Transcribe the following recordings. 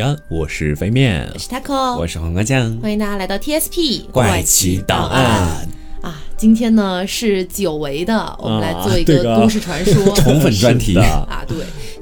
安，我是飞面我，是 Taco，我是黄瓜酱，欢迎大家来到 TSP 怪奇档案。啊！今天呢是久违的，我们来做一个个都市传说。宠粉专题 啊，对，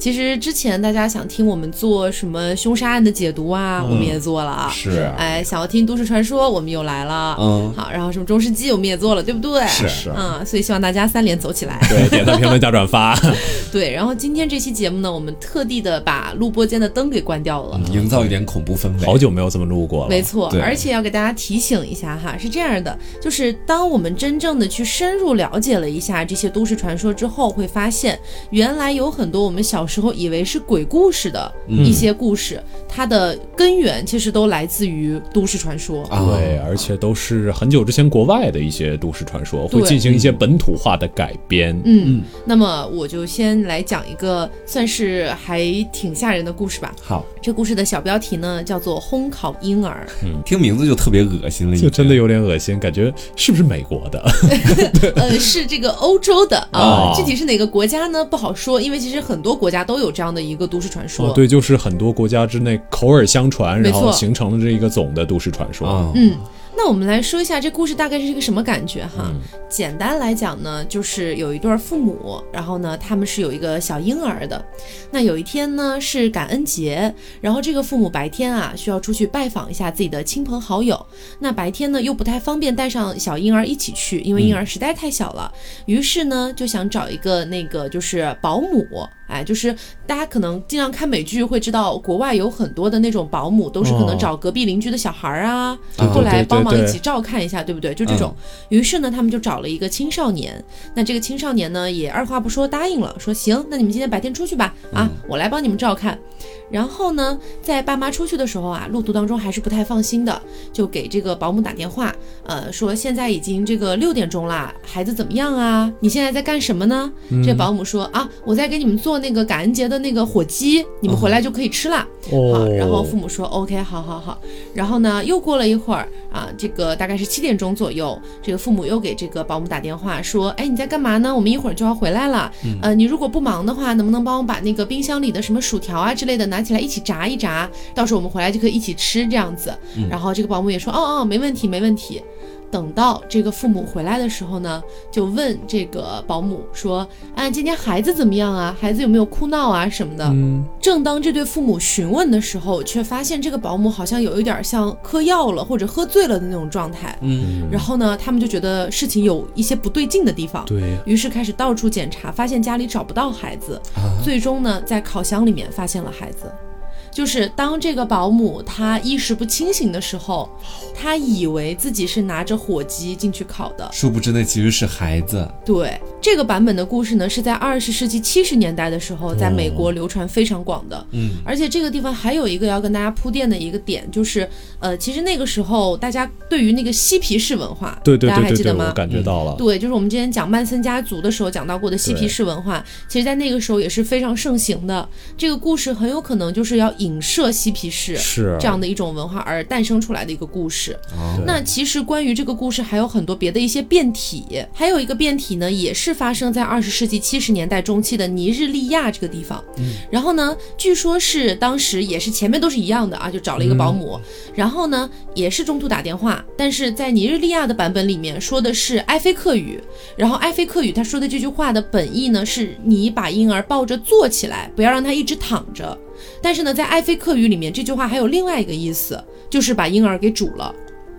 其实之前大家想听我们做什么凶杀案的解读啊，我们也做了啊。是哎，想要听都市传说，我们又来了。嗯好，然后什么中世纪我们也做了，对不对？是是嗯，所以希望大家三连走起来。对，点赞、评论、加转发，对，然后今天这期节目呢，我们特地的把录播间的灯给关掉了。营造一点恐怖氛围。好久没有这么录过了。没错，对而且要给大家提醒一下哈，是这样的，就是当我们真正的去深入了解了一下这些都市传说之后，会发现原来有很多我们小时候以为是鬼故事的一些故事，它的根源其实都来自于都市传说。啊，对，而且都是很久之前国外的一些都市传说，会进行一些本土化的改编。嗯，那么我就先来讲一个算是还挺吓人的故事吧。好，这故事的小标题呢叫做“烘烤婴儿”。听名字就特别恶心了，就真的有点恶心，感觉是不是美国的？呃，是这个欧洲的啊，哦具体是哪个国家呢？不好说，因为其实很多国家都有这样的一个都市传说。哦，对，就是很多国家之内口耳相传，然后形成了这一个总的都市传说。啊，嗯，那我们来说一下这故事大概是一个什么感觉哈。简单来讲呢，就是有一对父母，然后呢，他们是有一个小婴儿的。那有一天呢是感恩节，然后这个父母白天啊需要出去拜访一下自己的亲朋好友，那白天呢又不太方便带上小婴儿一起去，因为婴儿实在太小了。于是呢就想找一个那个就是保姆。哎，就是大家可能经常看美剧会知道，国外有很多的那种保姆，都是可能哦找隔壁邻居的小孩儿啊，对过来帮忙一起照看一下，对不对？就这种。于是呢，他们就找了一个青少年。那这个青少年呢，也二话不说答应了，说行，那你们今天白天出去吧，啊，我来帮你们照看。然后呢，在爸妈出去的时候啊，路途当中还是不太放心的，就给这个保姆打电话，呃，说现在已经这个六点钟啦，孩子怎么样啊？你现在在干什么呢？这保姆说啊，我在给你们做那个感恩节的那个火鸡，你们回来就可以吃啦。好，哦，然后父母说 OK，好好好。然后呢，又过了一会儿啊，这个大概是七点钟左右，这个父母又给这个保姆打电话说，哎，你在干嘛呢？我们一会儿就要回来了。呃，你如果不忙的话，能不能帮我把那个冰箱里的什么薯条啊之类的拿起来一起炸一炸？到时候我们回来就可以一起吃这样子。然后这个保姆也说，哦哦，没问题，没问题。等到这个父母回来的时候呢，就问这个保姆说：“啊，今天孩子怎么样啊？孩子有没有哭闹啊什么的？”嗯，正当这对父母询问的时候，却发现这个保姆好像有一点像嗑药了或者喝醉了的那种状态。嗯，然后呢，他们就觉得事情有一些不对劲的地方，对，于是开始到处检查，发现家里找不到孩子，最终呢，在烤箱里面发现了孩子。就是当这个保姆她意识不清醒的时候，她以为自己是拿着火机进去烤的。殊不知那其实是孩子。对这个版本的故事呢，是在二十世纪七十年代的时候，在美国流传非常广的。嗯，而且这个地方还有一个要跟大家铺垫的一个点，就是呃，其实那个时候大家对于那个嬉皮士文化，对对大家对对对，还记得吗？我感觉到了。对，就是我们之前讲曼森家族的时候讲到过的嬉皮士文化，其实在那个时候也是非常盛行的。这个故事很有可能就是要影射嬉皮士是。这样的一种文化而诞生出来的一个故事。哦。那其实关于这个故事还有很多别的一些变体，还有一个变体呢，也是发生在二十世纪七十年代中期的尼日利亚这个地方。然后呢，据说是当时也是前面都是一样的啊，就找了一个保姆，然后呢也是中途打电话，但是在尼日利亚的版本里面说的是埃菲克语，然后埃菲克语他说的这句话的本意呢是你把婴儿抱着坐起来，不要让他一直躺着。但是呢，在埃菲克语里面，这句话还有另外一个意思，就是把婴儿给煮了。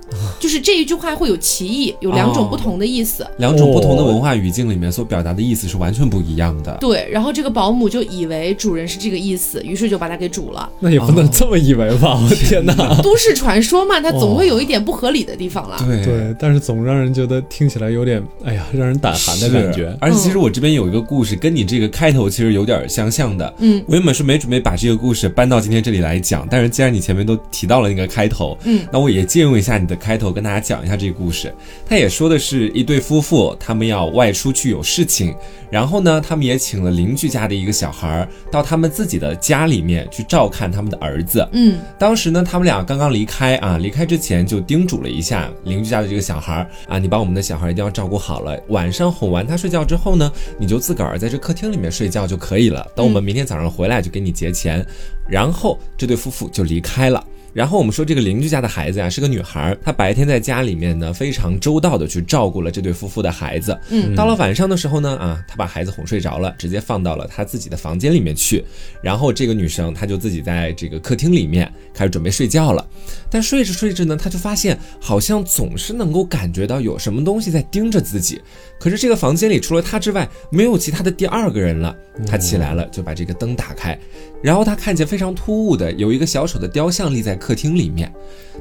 就是这一句话会有歧义，有两种哦不同的意思。两种不同的文化语境里面所表达的意思是完全不一样的。对，然后这个保姆就以为主人是这个意思，于是就把它给煮了。那也不能这么以为吧？我天哪！都市传说嘛，它总会有一点不合理的地方啦。对对，但是总让人觉得听起来有点，哎呀，让人胆寒的感觉。而且其实我这边有一个故事，跟你这个开头其实有点相像的。嗯，我原本是没准备把这个故事搬到今天这里来讲，但是既然你前面都提到了那个开头，嗯，那我也借用一下你的的开头跟大家讲一下这个故事。他也说的是一对夫妇，他们要外出去有事情，然后呢，他们也请了邻居家的一个小孩儿到他们自己的家里面去照看他们的儿子。嗯，当时呢，他们俩刚刚离开啊，离开之前就叮嘱了一下邻居家的这个小孩儿啊，你把我们的小孩一定要照顾好了。晚上哄完他睡觉之后呢，你就自个儿在这客厅里面睡觉就可以了。等我们明天早上回来就给你结钱。然后这对夫妇就离开了。然后我们说这个邻居家的孩子呀是个女孩儿，她白天在家里面呢非常周到的去照顾了这对夫妇的孩子。嗯，到了晚上的时候呢，啊，她把孩子哄睡着了，直接放到了她自己的房间里面去。然后这个女生她就自己在这个客厅里面开始准备睡觉了。但睡着睡着呢，她就发现好像总是能够感觉到有什么东西在盯着自己。可是这个房间里除了她之外，没有其他的第二个人了。她起来了，就把这个灯打开，然后她看见非常突兀的有一个小丑的雕像立在客厅里面。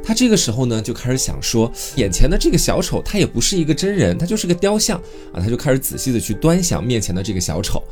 他这个时候呢，就开始想说，眼前的这个小丑，他也不是一个真人，他就是个雕像啊。他就开始仔细的去端详面前的这个小丑。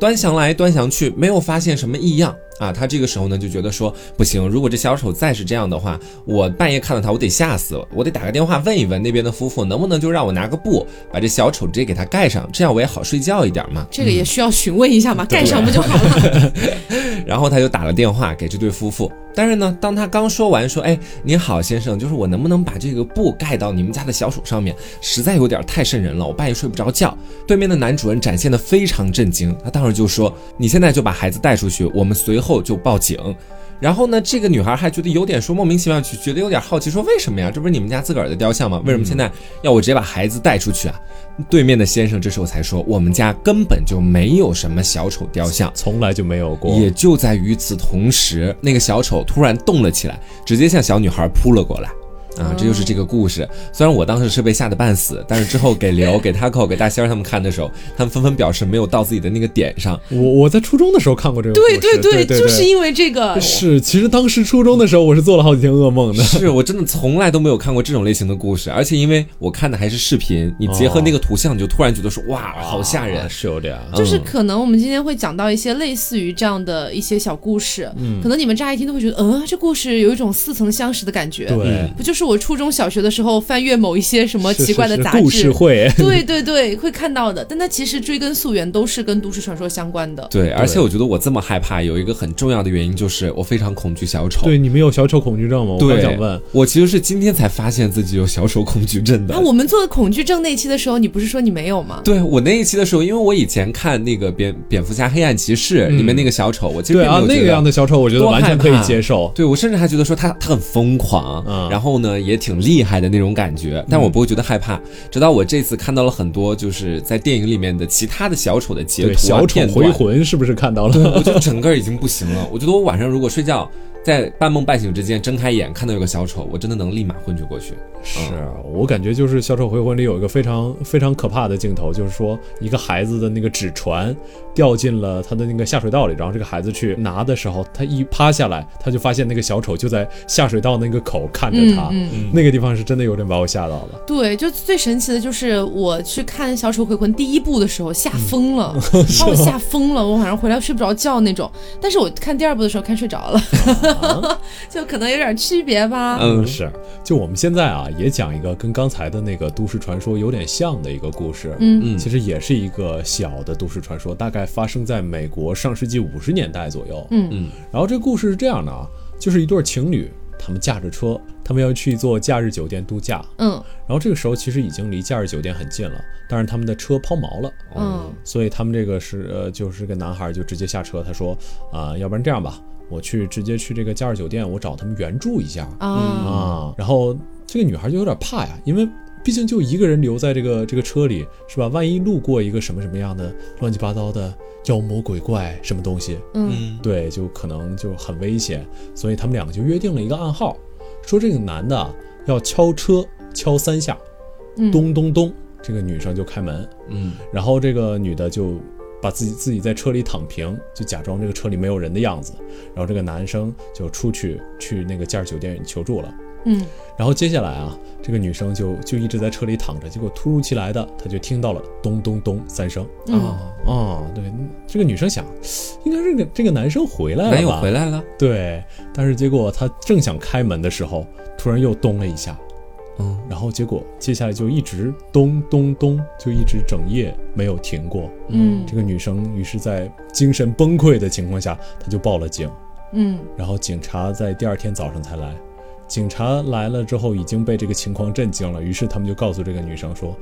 端详来端详去，没有发现什么异样啊。他这个时候呢，就觉得说不行，如果这小丑再是这样的话，我半夜看到他，我得吓死了，我得打个电话问一问那边的夫妇，能不能就让我拿个布把这小丑直接给他盖上，这样我也好睡觉一点嘛。这个也需要询问一下嘛，盖上不就好了？然后他就打了电话给这对夫妇，但是呢，当他刚说完说，哎，您好，先生，就是我能不能把这个布盖到你们家的小鼠上面，实在有点太瘆人了，我半夜睡不着觉。对面的男主人展现的非常震惊，他当时就说，你现在就把孩子带出去，我们随后就报警。然后呢，这个女孩还觉得有点说莫名其妙，就觉得有点好奇，说为什么呀？这不是你们家自个儿的雕像吗？为什么现在要我直接把孩子带出去啊？对面的先生这时候才说，我们家根本就没有什么小丑雕像，从来就没有过。也就在与此同时，那个小丑突然动了起来，直接向小女孩扑了过来。啊，这就是这个故事。虽然我当时是被吓得半死，但是之后给刘、给 Taco、给大仙儿他们看的时候，他们纷纷表示没有到自己的那个点上。我我在初中的时候看过这个故对事，对对，就是因为这个。是，其实当时初中的时候，我是做了好几天噩梦的。是我真的从来都没有看过这种类型的故事，而且因为我看的还是视频，你结合那个图像，你就突然觉得说哇，好吓人，是有点。就是可能我们今天会讲到一些类似于这样的一些小故事，嗯可能你们乍一听都会觉得，嗯，这故事有一种似曾相识的感觉。对，不就是我初中小学。的时候翻阅某一些什么奇怪的杂志，故事会，对对对，会看到的。但它其实追根溯源都是跟都市传说相关的。对，而且我觉得我这么害怕，有一个很重要的原因就是我非常恐惧小丑。对，你们有小丑恐惧症吗？我想问，我其实是今天才发现自己有小丑恐惧症的。那我们做恐惧症那期的时候，你不是说你没有吗？对我那一期的时候，因为我以前看那个蝙蝙蝠侠黑暗骑士里面那个小丑，我其实对啊，那个样的小丑，我觉得完全可以接受。对我甚至还觉得说他他很疯狂，嗯然后呢也挺厉害的那种感觉。但我不会觉得害怕，直到我这次看到了很多就是在电影里面的其他的小丑的截图、小丑回魂，是不是看到了？对，我就整个已经不行了。我觉得我晚上如果睡觉。在半梦半醒之间睁开眼，看到有个小丑，我真的能立马昏厥过去。是我感觉就是《小丑回魂》里有一个非常非常可怕的镜头，就是说一个孩子的那个纸船掉进了他的那个下水道里，然后这个孩子去拿的时候，他一趴下来，他就发现那个小丑就在下水道那个口看着他，那个地方是真的有点把我吓到了。对，就最神奇的就是我去看《小丑回魂》第一部的时候吓疯了，把我 吓疯了，我晚上回来睡不着觉那种。但是我看第二部的时候看睡着了。就可能有点区别吧。嗯，是。就我们现在啊，也讲一个跟刚才的那个都市传说有点像的一个故事。嗯嗯，其实也是一个小的都市传说，大概发生在美国上世纪五十年代左右。嗯嗯。然后这个故事是这样的啊，就是一对情侣，他们驾着车，他们要去一座假日酒店度假。嗯。然后这个时候其实已经离假日酒店很近了，但是他们的车抛锚了。嗯。所以他们这个是呃，就是个男孩就直接下车，他说啊，要不然这样吧。我去直接去这个假日酒店，我找他们援助一下啊。然后这个女孩就有点怕呀，因为毕竟就一个人留在这个这个车里，是吧？万一路过一个什么什么样的乱七八糟的妖魔鬼怪什么东西，嗯，对，就可能就很危险。所以他们两个就约定了一个暗号，说这个男的要敲车敲三下，咚咚咚，这个女生就开门，嗯，然后这个女的就。把自己自己在车里躺平，就假装这个车里没有人的样子，然后这个男生就出去去那个假日酒店求助了。嗯，然后接下来啊，这个女生就就一直在车里躺着，结果突如其来的，她就听到了咚咚咚三声。啊啊，对，这个女生想，应该是个这个男生回来了吧？男友回来了。对，但是结果她正想开门的时候，突然又咚了一下，嗯，然后结果接下来就一直咚咚咚，就一直整夜没有停过。嗯这个女生于是，在精神崩溃的情况下，她就报了警。嗯然后警察在第二天早上才来。警察来了之后，已经被这个情况震惊了，于是他们就告诉这个女生说：“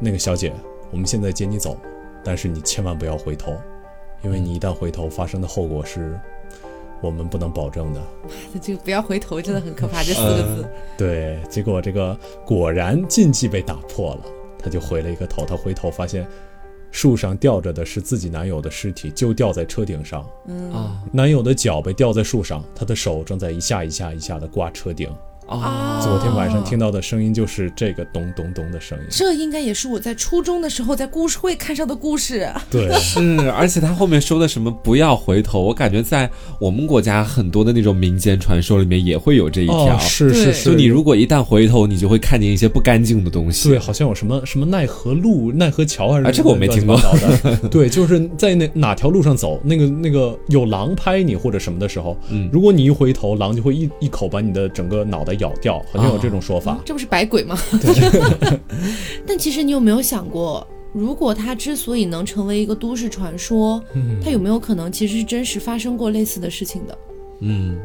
那个小姐，我们现在接你走，但是你千万不要回头，因为你一旦回头，发生的后果是我们不能保证的。”这个不要回头真的很可怕，这四个字。对，结果这个果然禁忌被打破了，他就回了一个头。他回头发现，树上吊着的是自己男友的尸体，就吊在车顶上。嗯啊男友的脚被吊在树上，他的手正在一下一下一下的挂车顶。啊，昨天晚上听到的声音就是这个咚咚咚的声音。这应该也是我在初中的时候在故事会看上的故事。对，是，而且他后面说的什么不要回头，我感觉在我们国家很多的那种民间传说里面也会有这一条。哦，是是是，就你如果一旦回头，你就会看见一些不干净的东西。对，好像有什么什么奈何路、奈何桥还是啊这个我没听过乱七八糟的。对，就是在那哪条路上走，那个那个有狼拍你或者什么的时候，嗯如果你一回头，狼就会一一口把你的整个脑袋咬掉，好像有这种说法。这不是白鬼吗？但其实你有没有想过，如果它之所以能成为一个都市传说，嗯它有没有可能其实是真实发生过类似的事情的？嗯，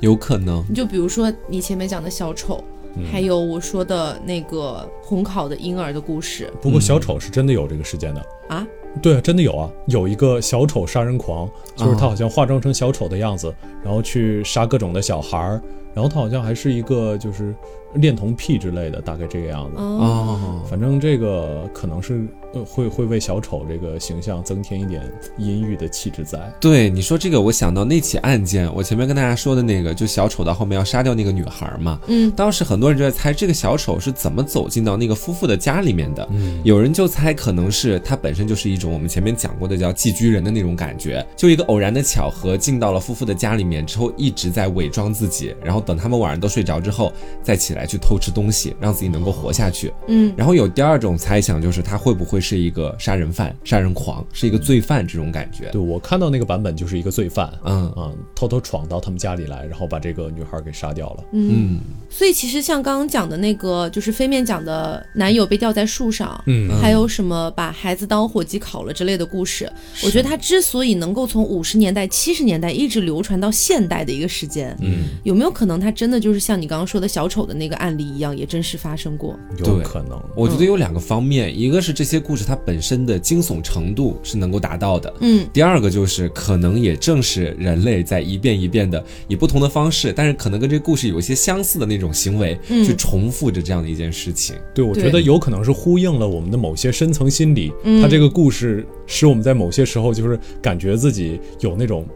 有可能。你就比如说你前面讲的小丑，嗯还有我说的那个烘烤的婴儿的故事不过小丑是真的有这个事件的。啊，对啊，真的有啊，有一个小丑杀人狂，就是他好像化妆成小丑的样子，然后去杀各种的小孩儿，然后他好像还是一个就是恋童癖之类的，大概这个样子。啊，哦，反正这个可能是呃会会为小丑这个形象增添一点阴郁的气质在。对你说这个，我想到那起案件，我前面跟大家说的那个，就小丑到后面要杀掉那个女孩嘛。嗯当时很多人就在猜这个小丑是怎么走进到那个夫妇的家里面的。嗯，有人就猜可能是他本身就是一种我们前面讲过的叫寄居人的那种感觉，就一个偶然的巧合进到了夫妇的家里面之后，一直在伪装自己，然后等他们晚上都睡着之后，再起来去偷吃东西，让自己能够活下去。嗯然后有第二种猜想，就是他会不会是一个杀人犯、杀人狂，是一个罪犯这种感觉。对我看到那个版本就是一个罪犯，嗯啊，偷偷闯到他们家里来，然后把这个女孩给杀掉了。嗯，嗯所以其实像刚刚讲的那个，就是飞面讲的男友被吊在树上，嗯还有什么把孩子当火鸡烤了之类的故事，我觉得它之所以能够从五十年代、七十年代一直流传到现代的一个时间，嗯，有没有可能它真的就是像你刚刚说的小丑的那个案例一样，也真实发生过？有可能。我觉得有两个方面，一个是这些故事它本身的惊悚程度是能够达到的，嗯第二个就是可能也正是人类在一遍一遍的以不同的方式，但是可能跟这个故事有一些相似的那种行为，嗯去重复着这样的一件事情。对，我觉得有可能是呼应了我们的某些深层心理。嗯它这个故事使我们在某些时候就是感觉自己有那种。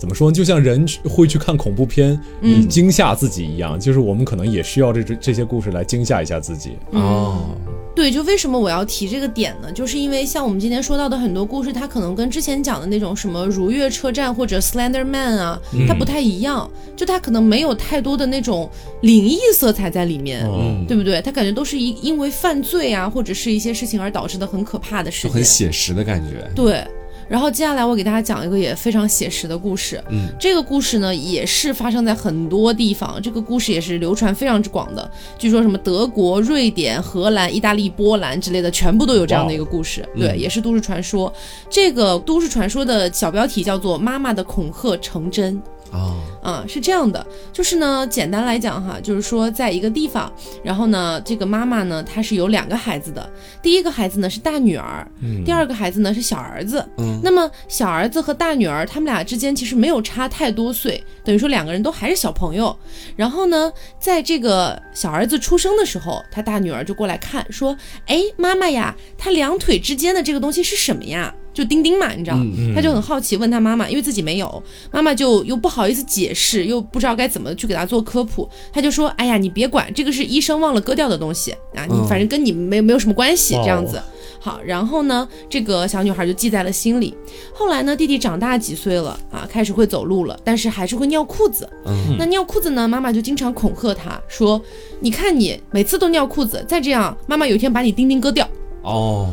怎么说呢？就像人去会去看恐怖片，以嗯惊吓自己一样，就是我们可能也需要这这这些故事来惊吓一下自己。哦，对，就为什么我要提这个点呢？就是因为像我们今天说到的很多故事，它可能跟之前讲的那种什么如月车站或者 Slender Man 啊，它不太一样，就它可能没有太多的那种灵异色彩在里面。嗯，对不对？它感觉都是因因为犯罪啊，或者是一些事情而导致的很可怕的事情。就很写实的感觉。对，然后接下来我给大家讲一个也非常写实的故事。嗯，这个故事呢也是发生在很多地方，这个故事也是流传非常之广的。据说什么德国、瑞典、荷兰、意大利、波兰之类的，全部都有这样的一个故事。对，嗯也是都市传说。这个都市传说的小标题叫做“妈妈的恐吓成真”。哦，嗯、是这样的，就是呢，简单来讲哈，就是说，在一个地方，然后呢，这个妈妈呢，她是有两个孩子的，第一个孩子呢是大女儿，第二个孩子呢是小儿子。嗯，那么小儿子和大女儿他们俩之间其实没有差太多岁，等于说两个人都还是小朋友。然后呢，在这个小儿子出生的时候，他大女儿就过来看，说：“哎，妈妈呀，他两腿之间的这个东西是什么呀？”就钉钉嘛，你知道，嗯他就很好奇，问他妈妈，因为自己没有，妈妈就又不好意思解释，又不知道该怎么去给他做科普，他就说：“哎呀，你别管，这个是医生忘了割掉的东西。啊，你嗯。反正跟你没没有什么关系，哦。这样子。”好，然后呢，这个小女孩就记在了心里。后来呢，弟弟长大几岁了啊，开始会走路了，但是还是会尿裤子。嗯。那尿裤子呢，妈妈就经常恐吓他说：“你看你每次都尿裤子，再这样，妈妈有一天把你钉钉割掉。”哦，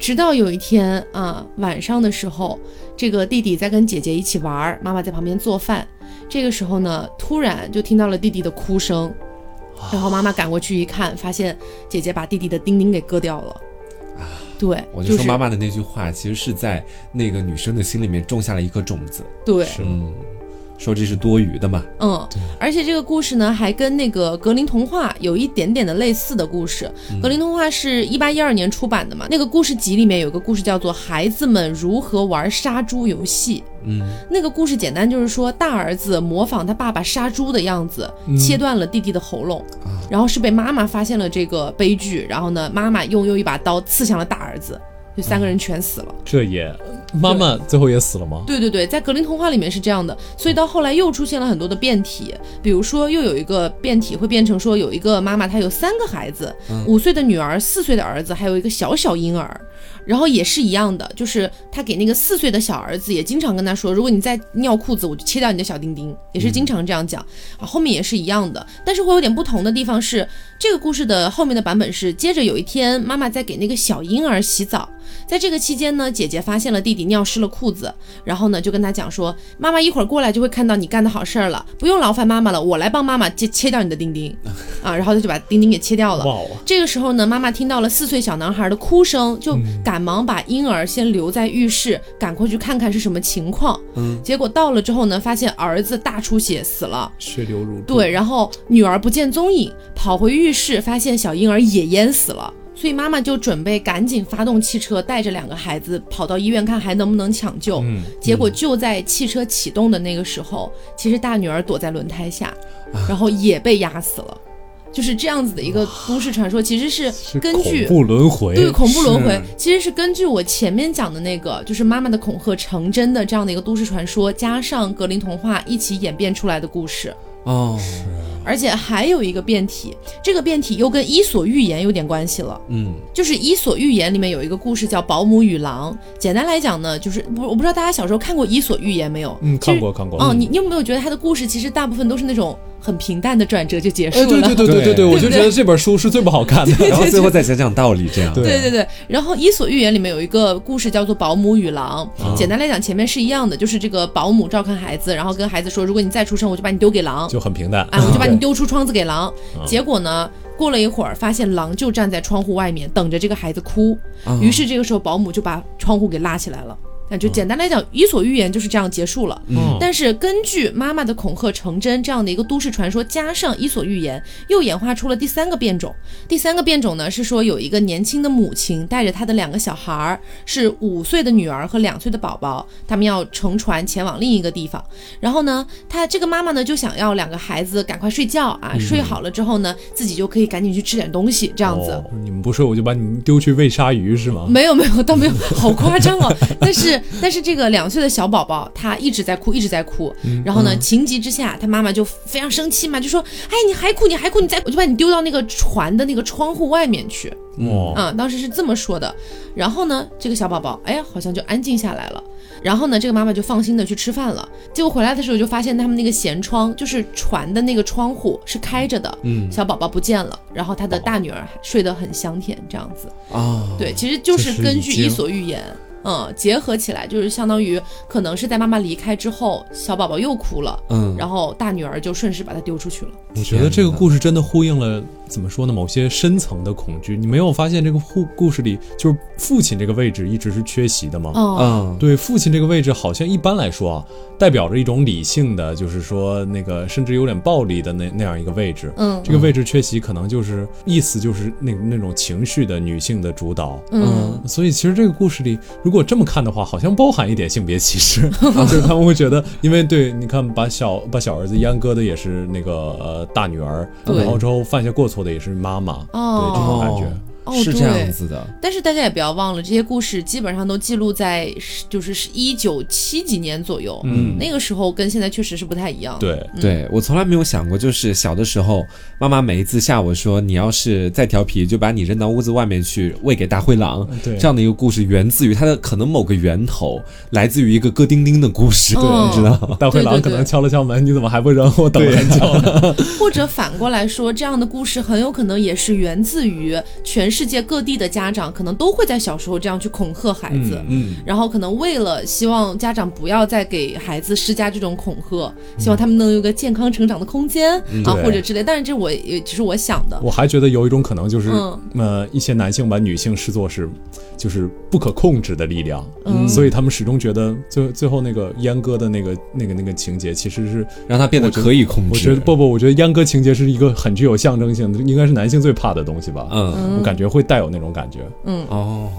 直到有一天啊，晚上的时候，这个弟弟在跟姐姐一起玩，妈妈在旁边做饭。这个时候呢，突然就听到了弟弟的哭声，然后妈妈赶过去一看，发现姐姐把弟弟的丁丁给割掉了。啊对，我就说妈妈的那句话，其实是在那个女生的心里面种下了一颗种子。对，嗯，说这是多余的嘛。嗯，而且这个故事呢，还跟那个格林童话有一点点的类似的故事。格林童话是一八一二年出版的嘛，那个故事集里面有个故事叫做《孩子们如何玩杀猪游戏》。嗯，那个故事简单就是说，大儿子模仿他爸爸杀猪的样子，切断了弟弟的喉咙，然后是被妈妈发现了这个悲剧，然后呢，妈妈用又一把刀刺向了大儿子，就三个人全死了。这也，妈妈最后也死了吗？对对对，在格林童话里面是这样的，所以到后来又出现了很多的变体，比如说又有一个变体会变成说有一个妈妈她有三个孩子，五岁的女儿，四岁的儿子，还有一个小小婴儿。然后也是一样的，就是他给那个四岁的小儿子也经常跟他说，如果你再尿裤子，我就切掉你的小丁丁，也是经常这样讲啊。后面也是一样的，但是会有点不同的地方是，这个故事的后面的版本是，接着有一天妈妈在给那个小婴儿洗澡，在这个期间呢，姐姐发现了弟弟尿湿了裤子，然后呢就跟他讲说，妈妈一会儿过来就会看到你干的好事儿了，不用劳烦妈妈了，我来帮妈妈切切掉你的丁丁啊，然后他就把丁丁给切掉了。这个时候呢，妈妈听到了四岁小男孩的哭声，就赶忙把婴儿先留在浴室，赶快去看看是什么情况。嗯，结果到了之后呢，发现儿子大出血死了，血流如注。对，然后女儿不见踪影，跑回浴室发现小婴儿也淹死了，所以妈妈就准备赶紧发动汽车，带着两个孩子跑到医院看还能不能抢救。嗯，结果就在汽车启动的那个时候，其实大女儿躲在轮胎下，然后也被压死了。就是这样子的一个都市传说，其实是根据恐怖轮回，对恐怖轮回，其实是根据我前面讲的那个，就是妈妈的恐吓成真的这样的一个都市传说，加上格林童话一起演变出来的故事。哦，是，而且还有一个变体，这个变体又跟《伊索寓言》有点关系了。嗯，就是《伊索寓言》里面有一个故事叫《保姆与狼》，简单来讲呢，就是不我不知道大家小时候看过《伊索寓言》没有？嗯，看过看过。嗯，你你有没有觉得他的故事其实大部分都是那种？很平淡的转折就结束了。对对对对对对，我就觉得这本书是最不好看的。然后最后再讲讲道理，这样。对对对。然后《伊索寓言》里面有一个故事叫做《保姆与狼》，简单来讲，前面是一样的，就是这个保姆照看孩子，然后跟孩子说，如果你再出声，我就把你丢给狼。就很平淡。哎，我就把你丢出窗子给狼。结果呢，过了一会儿，发现狼就站在窗户外面等着这个孩子哭。于是这个时候，保姆就把窗户给拉起来了。那就简单来讲，《伊索寓言》就是这样结束了。嗯，但是根据妈妈的恐吓成真这样的一个都市传说，加上《伊索寓言》，又演化出了第三个变种。第三个变种呢，是说有一个年轻的母亲带着她的两个小孩儿，是五岁的女儿和两岁的宝宝，他们要乘船前往另一个地方。然后呢，她这个妈妈呢就想要两个孩子赶快睡觉啊，睡好了之后呢，自己就可以赶紧去吃点东西，这样子。你们不睡，我就把你们丢去喂鲨鱼是吗？没有没有，倒没有，好夸张哦。但是。但是这个两岁的小宝宝他一直在哭，一直在哭。然后呢，情急之下，他妈妈就非常生气嘛，就说：“哎，你还哭，你还哭，你再我就把你丢到那个船的那个窗户外面去。”哦，啊，当时是这么说的。然后呢，这个小宝宝，哎呀，好像就安静下来了。然后呢，这个妈妈就放心的去吃饭了。结果回来的时候就发现他们那个舷窗，就是船的那个窗户是开着的。嗯，小宝宝不见了。然后他的大女儿睡得很香甜，这样子。啊，对，其实就是根据《伊索寓言》。嗯，结合起来就是相当于可能是在妈妈离开之后，小宝宝又哭了，嗯，然后大女儿就顺势把他丢出去了。我觉得这个故事真的呼应了怎么说呢？某些深层的恐惧。你没有发现这个故故事里就是父亲这个位置一直是缺席的吗？嗯，对，父亲这个位置好像一般来说啊，代表着一种理性的，就是说那个甚至有点暴力的那那样一个位置。嗯，这个位置缺席可能就是意思就是那那种情绪的女性的主导。嗯，所以其实这个故事里如果这么看的话，好像包含一点性别歧视，就是他们会觉得，因为对，你看把小把小儿子阉割的也是那个呃大女儿，然后之后犯下过错的也是妈妈，对这种感觉。是这样子的，但是大家也不要忘了，这些故事基本上都记录在就是一九七几年左右，嗯，那个时候跟现在确实是不太一样。对，对我从来没有想过，就是小的时候，妈妈每一次吓我说，你要是再调皮，就把你扔到屋子外面去喂给大灰狼。对，这样的一个故事源自于它的可能某个源头，来自于一个咯叮叮的故事，对，你知道吗？大灰狼可能敲了敲门，你怎么还不扔？我等了很久了。或者反过来说，这样的故事很有可能也是源自于全世。世界各地的家长可能都会在小时候这样去恐吓孩子，嗯，然后可能为了希望家长不要再给孩子施加这种恐吓，希望他们能有个健康成长的空间啊，或者之类。但是这我也只是我想的，我还觉得有一种可能就是，嗯呃，一些男性把女性视作是，就是不可控制的力量，嗯所以他们始终觉得最最后那个阉割的那个那个那个情节，其实是让他变得可以控制。我觉得不不，我觉得阉割情节是一个很具有象征性的，应该是男性最怕的东西吧。嗯我感觉会带有那种感觉。嗯哦。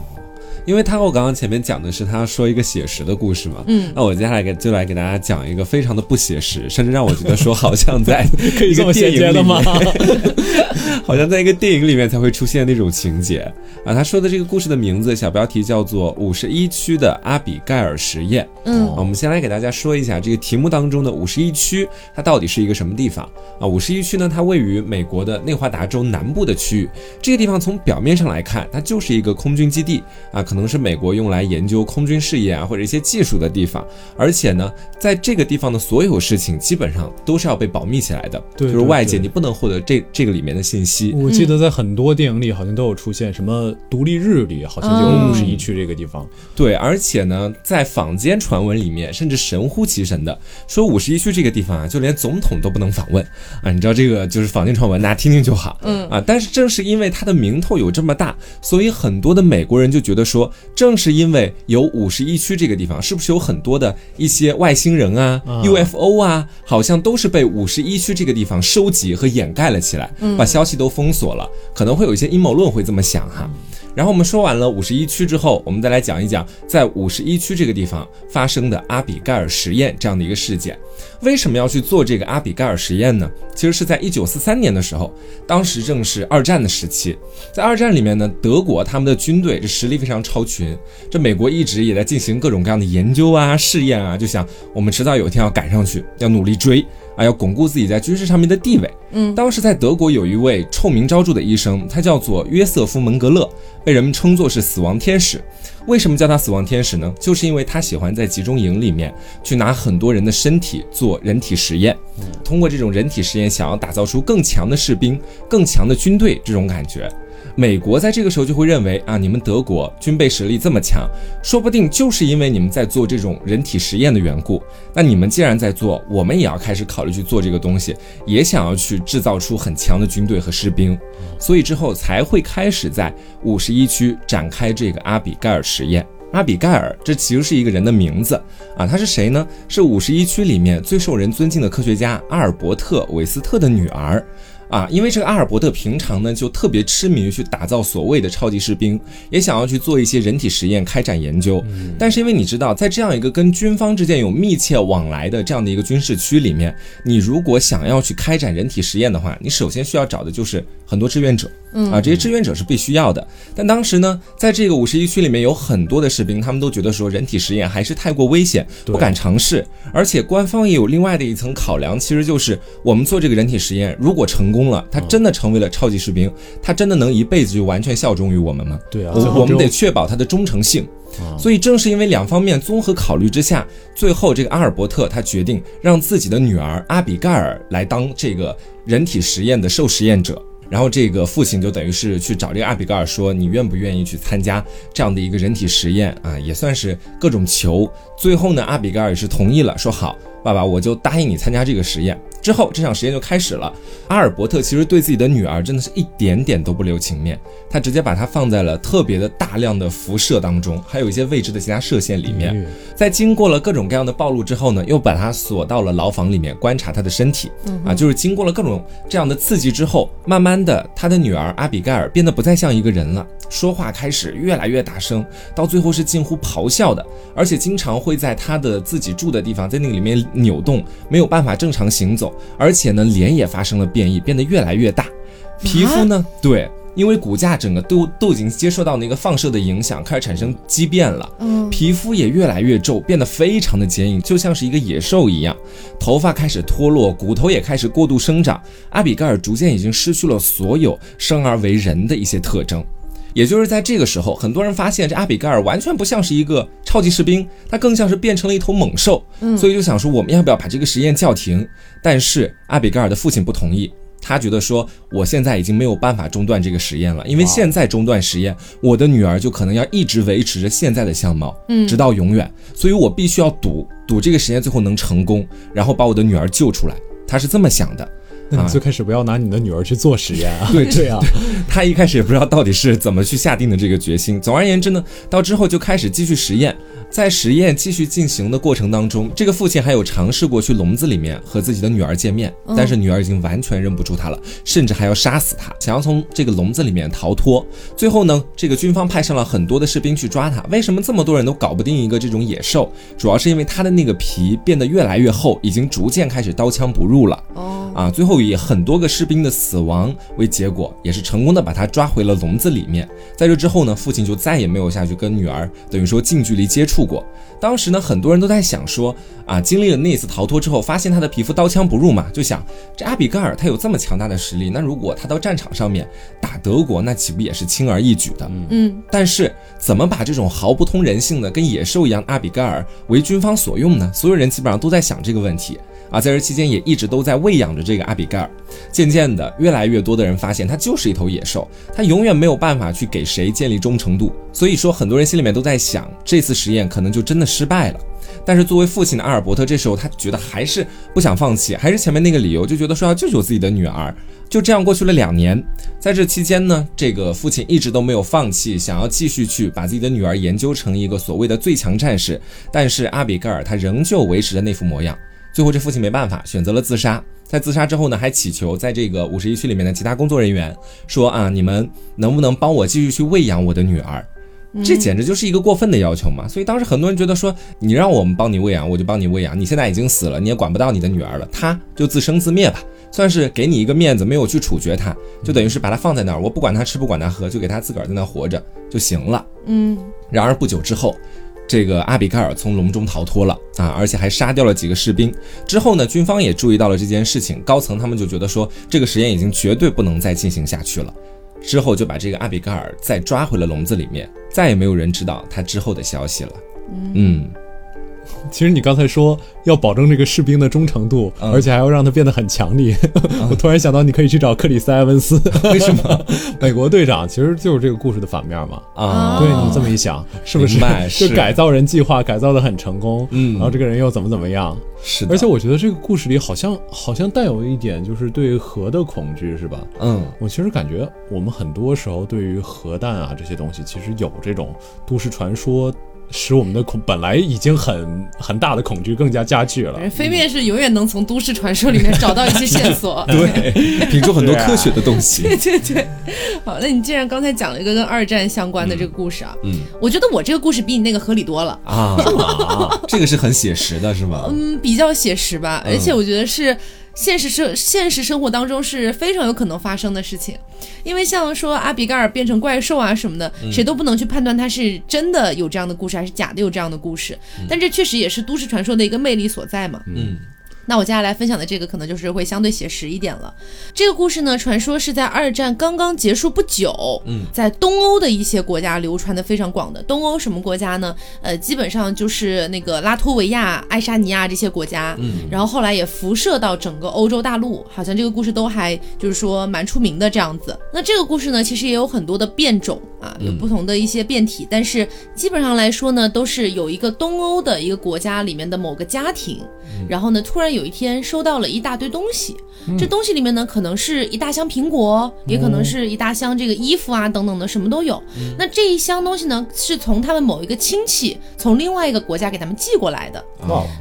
因为他我刚刚前面讲的是他说一个写实的故事嘛，嗯那我接下来给就来给大家讲一个非常的不写实，甚至让我觉得说好像在 可以这么衔接的吗？好像在一个电影里面才会出现那种情节啊。他说的这个故事的名字小标题叫做《五十一区的阿比盖尔实验》。嗯啊，我们先来给大家说一下这个题目当中的五十一区，它到底是一个什么地方啊？五十一区呢，它位于美国的内华达州南部的区域。这个地方从表面上来看，它就是一个空军基地啊，可能是美国用来研究空军事业啊或者一些技术的地方。而且呢，在这个地方的所有事情基本上都是要被保密起来的，对就是外界你不能获得这这个里面的信息。我记得在很多电影里好像都有出现，什么独立日里好像就五十一区这个地方。对，而且呢，在坊间传闻里面，甚至神乎其神的说五十一区这个地方啊，就连总统都不能访问啊！你知道这个就是坊间传闻，大家听听就好。嗯啊，但是正是因为它的名头有这么大，所以很多的美国人就觉得说，正是因为有五十一区这个地方，是不是有很多的一些外星人啊、啊。UFO 啊，好像都是被五十一区这个地方收集和掩盖了起来，把消息都封锁了，可能会有一些阴谋论会这么想哈。然后我们说完了五十一区之后，我们再来讲一讲在五十一区这个地方发生的阿比盖尔实验这样的一个事件。为什么要去做这个阿比盖尔实验呢？其实是在一九四三年的时候，当时正是二战的时期。在二战里面呢，德国他们的军队这实力非常超群，这美国一直也在进行各种各样的研究啊、试验啊，就想我们迟早有一天要赶上去，要努力追啊，要巩固自己在军事上面的地位。嗯，当时在德国有一位臭名昭著的医生，他叫做约瑟夫·门格勒，被人们称作是死亡天使。为什么叫他死亡天使呢？就是因为他喜欢在集中营里面去拿很多人的身体做人体实验，通过这种人体实验，想要打造出更强的士兵、更强的军队这种感觉。美国在这个时候就会认为啊，你们德国军备实力这么强，说不定就是因为你们在做这种人体实验的缘故。那你们既然在做，我们也要开始考虑去做这个东西，也想要去制造出很强的军队和士兵。所以之后才会开始在五十一区展开这个阿比盖尔实验。阿比盖尔，这其实是一个人的名字啊，他是谁呢？是五十一区里面最受人尊敬的科学家阿尔伯特·韦斯特的女儿。啊，因为这个阿尔伯特平常呢就特别痴迷于去打造所谓的超级士兵，也想要去做一些人体实验，开展研究。但是因为你知道，在这样一个跟军方之间有密切往来的这样的一个军事区里面，你如果想要去开展人体实验的话，你首先需要找的就是很多志愿者。嗯啊，这些志愿者是必须要的。但当时呢，在这个五十一区里面有很多的士兵，他们都觉得说人体实验还是太过危险，不敢尝试。而且官方也有另外的一层考量，其实就是我们做这个人体实验，如果成功了，他真的成为了超级士兵，他真的能一辈子就完全效忠于我们吗？对啊，我我们得确保他的忠诚性。啊所以正是因为两方面综合考虑之下，最后这个阿尔伯特他决定让自己的女儿阿比盖尔来当这个人体实验的受实验者。然后这个父亲就等于是去找这个阿比盖尔说，你愿不愿意去参加这样的一个人体实验啊？也算是各种求。最后呢，阿比盖尔也是同意了，说好，爸爸，我就答应你参加这个实验。之后这场实验就开始了。阿尔伯特其实对自己的女儿真的是一点点都不留情面，他直接把她放在了特别的大量的辐射当中，还有一些未知的其他射线里面。在经过了各种各样的暴露之后呢，又把她锁到了牢房里面观察她的身体。啊，就是经过了各种这样的刺激之后，慢慢的，他的女儿阿比盖尔变得不再像一个人了，说话开始越来越大声，到最后是近乎咆哮的，而且经常会在他的自己住的地方，在那个里面扭动，没有办法正常行走，而且呢，脸也发生了变异，变得越来越大，皮肤呢，对。因为骨架整个都都已经接受到那个放射的影响，开始产生畸变了，嗯皮肤也越来越皱，变得非常的坚硬，就像是一个野兽一样。头发开始脱落，骨头也开始过度生长。阿比盖尔逐渐已经失去了所有生而为人的一些特征。也就是在这个时候，很多人发现这阿比盖尔完全不像是一个超级士兵，他更像是变成了一头猛兽。嗯所以就想说，我们要不要把这个实验叫停？但是阿比盖尔的父亲不同意。他觉得说，我现在已经没有办法中断这个实验了，因为现在中断实验，我的女儿就可能要一直维持着现在的相貌，嗯，直到永远，所以我必须要赌赌这个实验最后能成功，然后把我的女儿救出来。他是这么想的。那你最开始不要拿你的女儿去做实验啊？对对啊，他一开始也不知道到底是怎么去下定的这个决心。总而言之呢，到之后就开始继续实验。在实验继续进行的过程当中，这个父亲还有尝试过去笼子里面和自己的女儿见面，但是女儿已经完全认不出他了，甚至还要杀死他，想要从这个笼子里面逃脱。最后呢，这个军方派上了很多的士兵去抓他。为什么这么多人都搞不定一个这种野兽？主要是因为他的那个皮变得越来越厚，已经逐渐开始刀枪不入了。哦，啊，最后以很多个士兵的死亡为结果，也是成功的把他抓回了笼子里面。在这之后呢，父亲就再也没有下去跟女儿等于说近距离接触。过，当时呢，很多人都在想说，啊，经历了那一次逃脱之后，发现他的皮肤刀枪不入嘛，就想这阿比盖尔他有这么强大的实力，那如果他到战场上面打德国，那岂不也是轻而易举的？嗯，但是怎么把这种毫不通人性的跟野兽一样阿比盖尔为军方所用呢？所有人基本上都在想这个问题。啊，在这期间也一直都在喂养着这个阿比盖尔。渐渐的，越来越多的人发现他就是一头野兽，他永远没有办法去给谁建立忠诚度。所以说，很多人心里面都在想，这次实验可能就真的失败了。但是作为父亲的阿尔伯特，这时候他觉得还是不想放弃，还是前面那个理由，就觉得说要救救自己的女儿。就这样过去了两年，在这期间呢，这个父亲一直都没有放弃，想要继续去把自己的女儿研究成一个所谓的最强战士。但是阿比盖尔他仍旧维持着那副模样。最后，这父亲没办法，选择了自杀。在自杀之后呢，还祈求在这个五十一区里面的其他工作人员说啊，你们能不能帮我继续去喂养我的女儿？这简直就是一个过分的要求嘛！所以当时很多人觉得说，你让我们帮你喂养，我就帮你喂养。你现在已经死了，你也管不到你的女儿了，她就自生自灭吧，算是给你一个面子，没有去处决她，就等于是把她放在那儿，我不管她吃不管她喝，就给她自个儿在那活着就行了。嗯。然而不久之后。这个阿比盖尔从笼中逃脱了啊，而且还杀掉了几个士兵。之后呢，军方也注意到了这件事情，高层他们就觉得说，这个实验已经绝对不能再进行下去了。之后就把这个阿比盖尔再抓回了笼子里面，再也没有人知道他之后的消息了。嗯。其实你刚才说要保证这个士兵的忠诚度，而且还要让他变得很强力。我突然想到，你可以去找克里斯埃文斯。为什么？美国队长其实就是这个故事的反面嘛。啊，对你这么一想，是不是？就改造人计划改造的很成功。嗯，然后这个人又怎么怎么样？是的。而且我觉得这个故事里好像好像带有一点就是对核的恐惧，是吧？嗯，我其实感觉我们很多时候对于核弹啊这些东西，其实有这种都市传说。使我们的恐本来已经很很大的恐惧更加加剧了。飞面是永远能从都市传说里面找到一些线索，对，品出很多科学的东西。对 对对。好，那你既然刚才讲了一个跟二战相关的这个故事啊，嗯，我觉得我这个故事比你那个合理多了啊。这个是很写实的，是吗？嗯，比较写实吧，而且我觉得是。现实生现实生活当中是非常有可能发生的事情，因为像说阿比盖尔变成怪兽啊什么的，谁都不能去判断他是真的有这样的故事还是假的有这样的故事，但这确实也是都市传说的一个魅力所在嘛。嗯。那我接下来分享的这个可能就是会相对写实一点了。这个故事呢，传说是在二战刚刚结束不久，嗯，在东欧的一些国家流传的非常广的。东欧什么国家呢？呃，基本上就是那个拉脱维亚、爱沙尼亚这些国家，嗯，然后后来也辐射到整个欧洲大陆，好像这个故事都还就是说蛮出名的这样子。那这个故事呢，其实也有很多的变种啊，有不同的一些变体，但是基本上来说呢，都是有一个东欧的一个国家里面的某个家庭。然后呢，突然有一天收到了一大堆东西，这东西里面呢，可能是一大箱苹果，也可能是一大箱这个衣服啊等等的，什么都有。那这一箱东西呢，是从他们某一个亲戚从另外一个国家给他们寄过来的。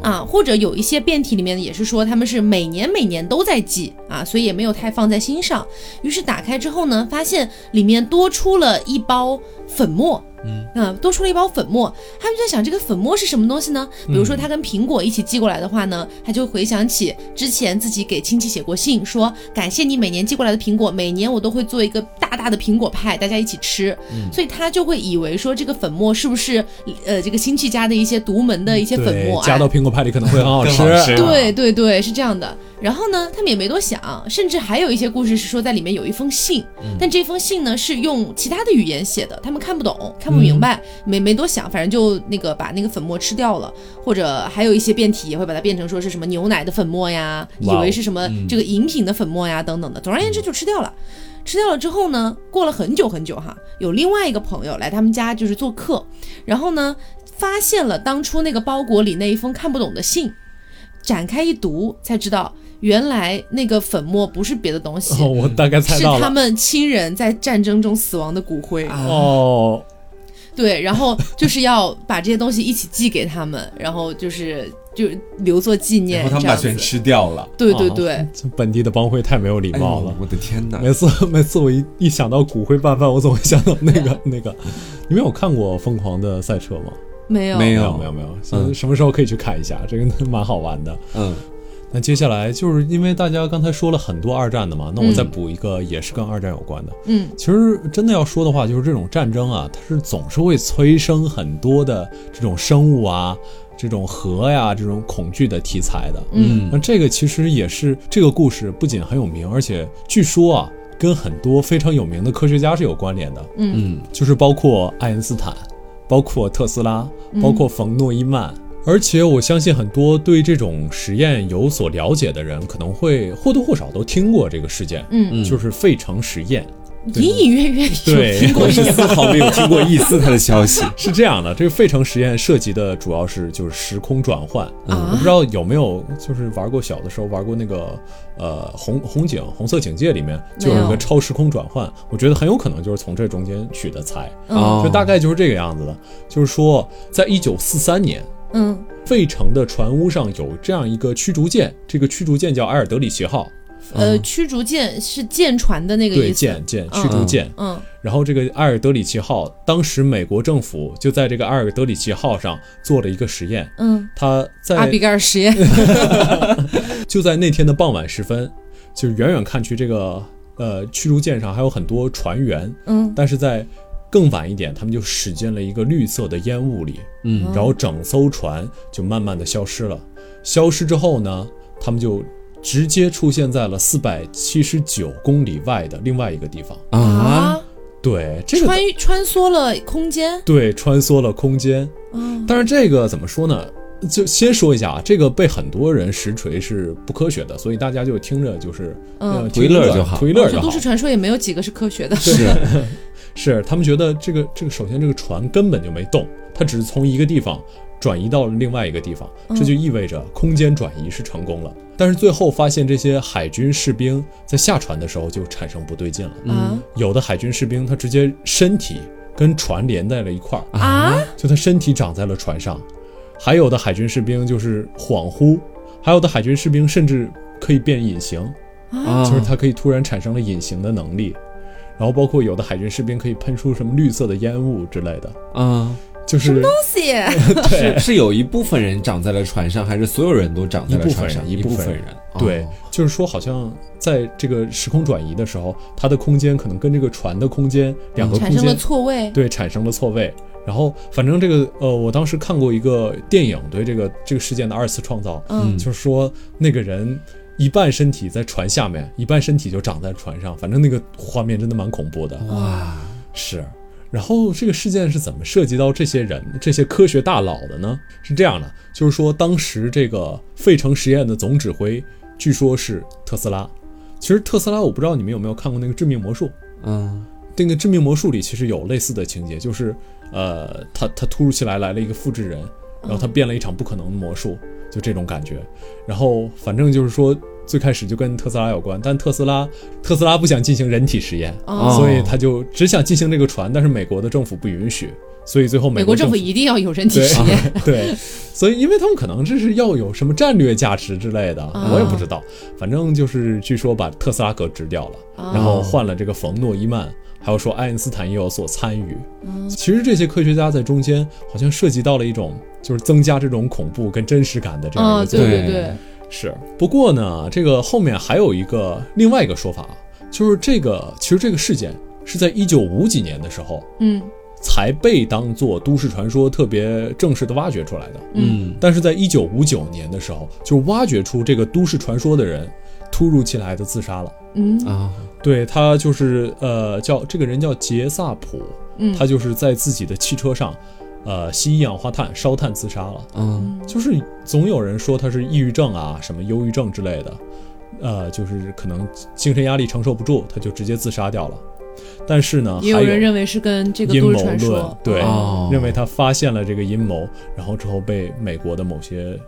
啊，或者有一些变体里面也是说他们是每年每年都在寄啊，所以也没有太放在心上。于是打开之后呢，发现里面多出了一包粉末。嗯啊，多出了一包粉末，他们就在想这个粉末是什么东西呢？比如说他跟苹果一起寄过来的话呢，他就回想起之前自己给亲戚写过信，说感谢你每年寄过来的苹果，每年我都会做一个大大的苹果派，大家一起吃。所以他就会以为说这个粉末是不是呃这个亲戚家的一些独门的一些粉末，加到苹果派里可能会很好吃。对对对，是这样的。然后呢，他们也没多想，甚至还有一些故事是说在里面有一封信，但这封信呢是用其他的语言写的，他们看不懂，看不明白，没没多想，反正就那个把那个粉末吃掉了，或者还有一些变体也会把它变成说是什么牛奶的粉末呀，以为是什么这个饮品的粉末呀等等的，总而言之就吃掉了。吃掉了之后呢，过了很久很久哈，有另外一个朋友来他们家就是做客，然后呢，发现了当初那个包裹里那一封看不懂的信，展开一读才知道，原来那个粉末不是别的东西，哦，我大概猜到了。他们亲人在战争中死亡的骨灰。哦，对，然后就是要把这些东西一起寄给他们，然后就是就留作纪念。然后他们把全。吃掉了。对对对，哦这本地的帮会太没有礼哎貌了。呦我的天哪！每次每次我一一想到骨灰拌饭，我总会想到那个 那个。你们有看过《疯狂的赛车》吗？没有没有没有没有没有，嗯什么时候可以去看一下？这个蛮好玩的。嗯那接下来就是因为大家刚才说了很多二战的嘛，那我再嗯补一个也是跟二战有关的。嗯其实真的要说的话，就是这种战争啊，它是总是会催生很多的这种生物啊、这种核呀、这种恐惧的题材的。嗯那这个其实也是这个故事不仅很有名，而且据说啊，跟很多非常有名的科学家是有关联的，嗯嗯就是包括爱因斯坦，包括特斯拉，包括冯诺依曼。而且我相信很多对这种实验有所了解的人，可能会或多或少都听过这个事件，嗯，就是费城实验。隐隐约约有对听过一点。我是丝毫没有听过一丝他的消息。是这样的，这个费城实验涉及的主要是就是时空转换。嗯我不知道有没有就是玩过小的时候玩过那个呃红红警红色警戒里面就有一个超时空转换，我觉得很有可能就是从这中间取的材，啊就大概就是这个样子的。就是说，在一九四三年，嗯费城的船坞上有这样一个驱逐舰，这个驱逐舰叫埃尔德里奇号，呃，驱逐舰是舰船的那个对，意思。对舰舰驱逐舰。嗯然后这个埃尔德里奇号，当时美国政府就在这个埃尔德里奇号上做了一个实验，嗯，他在阿比盖尔实验。就在那天的傍晚时分，就是远远看去，这个呃驱逐舰上还有很多船员，嗯但是在更晚一点，他们就驶进了一个绿色的烟雾里，嗯然后整艘船就慢慢的消失了。消失之后呢，他们就直接出现在了四百七十九公里外的另外一个地方。啊，对，这个穿穿梭了空间。对穿梭了空间。嗯但是这个怎么说呢？就先说一下啊，这个被很多人实锤是不科学的，所以大家就听着就是嗯呃图一乐就好图一乐就好都。市传说也没有几个是科学的。是是他们觉得这个这个首先这个船根本就没动，它只是从一个地方转移到了另外一个地方，嗯这就意味着空间转移是成功了。但是最后发现这些海军士兵在下船的时候就产生不对劲了，嗯有的海军士兵他直接身体跟船连在了一块儿，啊！就他身体长在了船上，还有的海军士兵就是恍惚，还有的海军士兵甚至可以变隐形，啊，就是他可以突然产生了隐形的能力。然后包括有的海军士兵可以喷出什么绿色的烟雾之类的，啊，就是什么东西？对。是是有一部分人长在了船上，还是所有人都长在了船上？一部分人分人，对哦，就是说好像在这个时空转移的时候，它的空间可能跟这个船的空间两个空产生了间错位。对产生了错位。然后反正这个呃，我当时看过一个电影对这个这个事件的二次创造，嗯。就是说那个人一半身体在船下面，一半身体就长在船上，反正那个画面真的蛮恐怖的。哇，是，然后这个事件是怎么涉及到这些人、这些科学大佬的呢？是这样的，就是说当时这个费城实验的总指挥，据说是特斯拉。其实特斯拉，我不知道你们有没有看过那个《致命魔术》。嗯那个《致命魔术》里其实有类似的情节，就是呃，他他突如其来来了一个复制人，然后他变了一场不可能的魔术，就这种感觉。然后反正就是说，最开始就跟特斯拉有关，但特斯拉特斯拉不想进行人体实验，哦所以他就只想进行这个船，但是美国的政府不允许，所以最后美国政府一定要有人体实验。对，所以因为他们可能这是要有什么战略价值之类的，啊我也不知道。反正就是据说把特斯拉革职掉了，啊然后换了这个冯诺依曼，还有说爱因斯坦也有所参与。嗯其实这些科学家在中间好像涉及到了一种就是增加这种恐怖跟真实感的这样一啊，个作用。对对对，是，不过呢，这个后面还有一个另外一个说法啊，就是这个其实这个事件是在一九五几年的时候，嗯。才被当做都市传说特别正式的挖掘出来的。嗯。但是在一九五九年的时候，就挖掘出这个都市传说的人，突如其来的自杀了。嗯。啊，对他就是呃叫这个人叫杰萨普，嗯。他就是在自己的汽车上，呃吸一氧化碳烧炭自杀了。嗯就是总有人说他是抑郁症啊，什么忧郁症之类的，呃，就是可能精神压力承受不住，他就直接自杀掉了。但是呢，也有人认为是跟这个阴谋论，对，哦认为他发现了这个阴谋，然后之后被美国的某些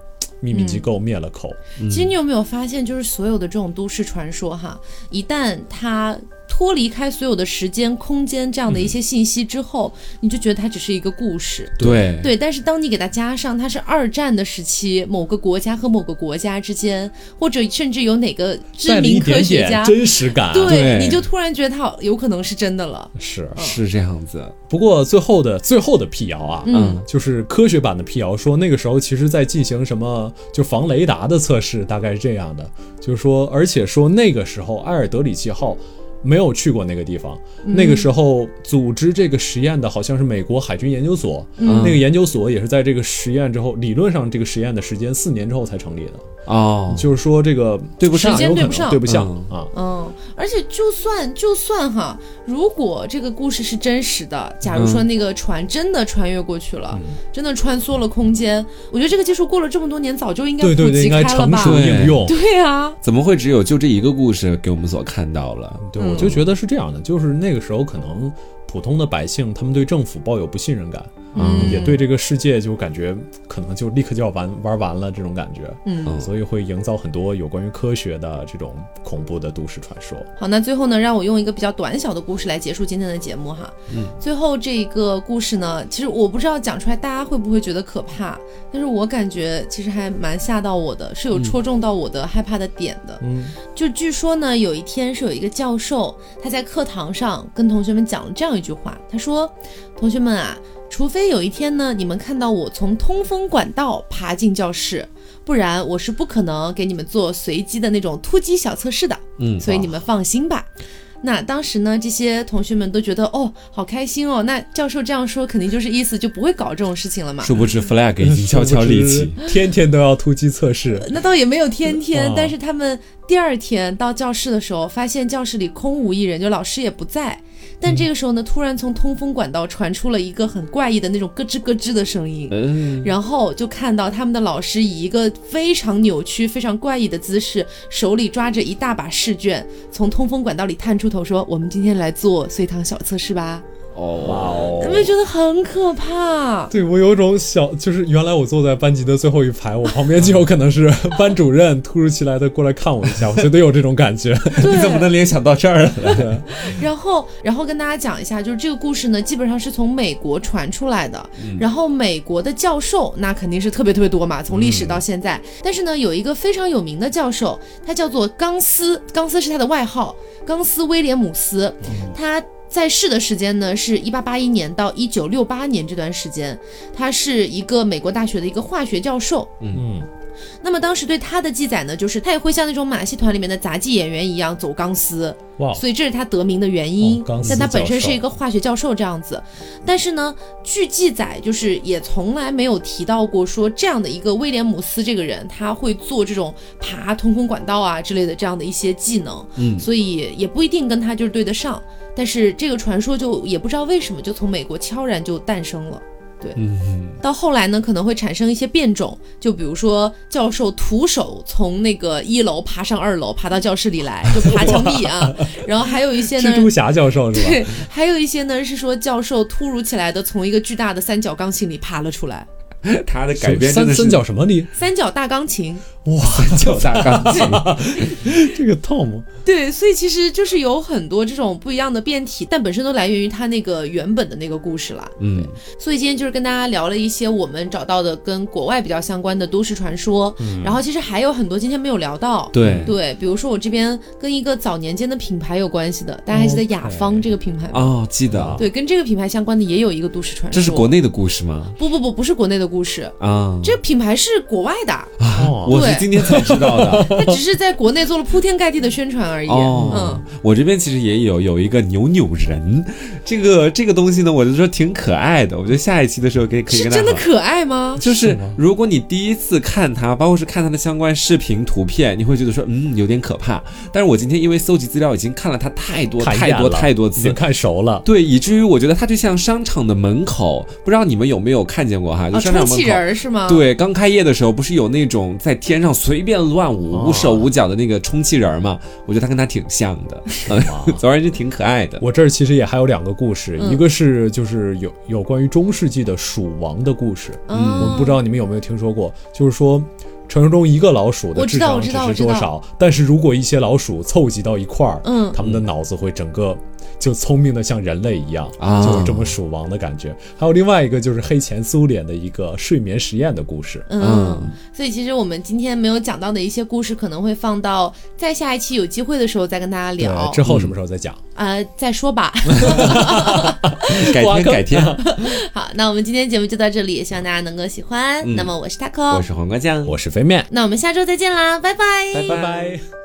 秘密机构灭了口。嗯其实你有没有发现，就是所有的这种都市传说哈，一旦它脱离开所有的时间、空间这样的一些信息之后，你就觉得它只是一个故事。对对，但是当你给它加上它是二战的时期，某个国家和某个国家之间，或者甚至有哪个知名科点点学家，真实感，对，对你就突然觉得它有可能是真的了。是。是这样子，不过最后的最后的辟谣啊，嗯就是科学版的辟谣说，那个时候其实在进行什么就防雷达的测试，大概是这样的，就是说，而且说那个时候埃尔德里奇号没有去过那个地方，那个时候组织这个实验的好像是美国海军研究所，嗯。那个研究所也是在这个实验之后，理论上这个实验的时间四年之后才成立的，哦，就是说这个对不上时间有可能对不上。对不上嗯。啊，嗯，而且就算就算哈，如果这个故事是真实的，假如说嗯那个船真的穿越过去了，真的穿梭了空间，我觉得这个技术过了这么多年，早就应该普对对对，应该及开了吧？成熟应用。对啊，怎么会只有就这一个故事给我们所看到了？对，嗯。我就觉得是这样的，就是那个时候可能普通的百姓他们对政府抱有不信任感，嗯也对这个世界就感觉可能就立刻就要玩玩完了这种感觉，嗯。嗯所以会营造很多有关于科学的这种恐怖的都市传说。好，那最后呢，让我用一个比较短小的故事来结束今天的节目哈。嗯，最后这一个故事呢，其实我不知道讲出来大家会不会觉得可怕，但是我感觉其实还蛮吓到我的，是有戳中到我的害怕的点的。嗯，就据说呢，有一天是有一个教授，他在课堂上跟同学们讲了这样一句话，他说：“同学们啊，除非有一天呢，你们看到我从通风管道爬进教室，不然我是不可能给你们做随机的那种突击小测试的。嗯所以你们放心吧。”那当时呢，这些同学们都觉得哦，好开心哦。那教授这样说，肯定就是意思就不会搞这种事情了嘛。殊不知 flag 已经悄悄立起。天天都要突击测试。那倒也没有天天，哦但是他们第二天到教室的时候，发现教室里空无一人，就老师也不在。但这个时候呢，突然从通风管道传出了一个很怪异的那种咯吱咯吱的声音，嗯，然后就看到他们的老师以一个非常扭曲、非常怪异的姿势，手里抓着一大把试卷，从通风管道里探出头说：“我们今天来做随堂小测试吧。”哦，有没有觉得很可怕？对我有种小，就是原来我坐在班级的最后一排，我旁边就有可能是 班主任，突如其来的过来看我一下，我觉得有这种感觉。对，你怎么能联想到这儿来？然后，然后跟大家讲一下，就是这个故事呢，基本上是从美国传出来的。然后美国的教授那肯定是特别特别多嘛，从历史到现在。但是呢，有一个非常有名的教授，他叫做钢丝，钢丝是他的外号，钢丝威廉姆斯。他在世的时间呢是一八八一年到一九六八年这段时间，他是一个美国大学的一个化学教授。嗯，那么当时对他的记载呢，就是他也会像那种马戏团里面的杂技演员一样走钢丝，哇，所以这是他得名的原因。但他本身是一个化学教授这样子，但是呢，据记载就是也从来没有提到过说这样的一个威廉姆斯这个人，他会做这种爬通风管道啊之类的这样的一些技能，嗯所以也不一定跟他就是对得上。但是这个传说就也不知道为什么就从美国悄然就诞生了。嗯，到后来呢，可能会产生一些变种，就比如说教授徒手从那个一楼爬上二楼，爬到教室里来，就爬墙壁啊。然后还有一些呢蜘，蛛侠教授是吧？对，还有一些呢是说教授突如其来的从一个巨大的三角钢琴里爬了出来，他的改编真三的三角什么力？三角大钢琴。哇，三角大钢琴。这个 Tom 对，所以其实就是有很多这种不一样的变体，但本身都来源于他那个原本的那个故事啦。嗯，所以今天就是跟大家聊了一些我们找到的跟国外比较相关的都市传说，然后其实还有很多今天没有聊到。对对，比如说我这边跟一个早年间的品牌有关系的，大家还记得雅芳这个品牌吗？哦，记得，对，跟这个品牌相关的也有一个都市传说。这是国内的故事吗？不不不，不是国内的故故事。啊，这个品牌是国外的，哦，我是今天才知道的。它只是在国内做了铺天盖地的宣传而已。哦嗯，，我这边其实也有有一个扭扭人，这个这个东西呢，我就说挺可爱的。我觉得下一期的时候可以可以是跟大家好。真的可爱吗？就是如果你第一次看它，包括是看它的相关视频图片，你会觉得说，嗯，有点可怕。但是我今天因为搜集资料已经看了它太多太多太多次已经，看熟了。对，以至于我觉得它就像商场的门口，不知道你们有没有看见过哈？就啊，商场门口。充气人是吗？，对，刚开业的时候不是有那种在天上随便乱舞、哦无手无脚的那个充气人儿吗？我觉得他跟他挺像的，嗯，总而言之挺可爱的。我这儿其实也还有两个故事，嗯一个是就是有有关于中世纪的鼠王的故事，嗯我们不知道你们有没有听说过，就是说。传说中一个老鼠的智商只是多少？但是如果一些老鼠凑集到一块儿，嗯它们的脑子会整个就聪明的像人类一样，啊就是这么鼠王的感觉。还有另外一个就是黑前苏联的一个睡眠实验的故事。嗯嗯，所以其实我们今天没有讲到的一些故事，可能会放到在下一期有机会的时候再跟大家聊。，之后什么时候再讲？呃，再说吧。改 天 改天，好，那我们今天节目就到这里，希望大家能够喜欢。嗯那么我是 taco，我是黄瓜酱，我是飞面，那我们下周再见啦，拜拜，拜拜拜。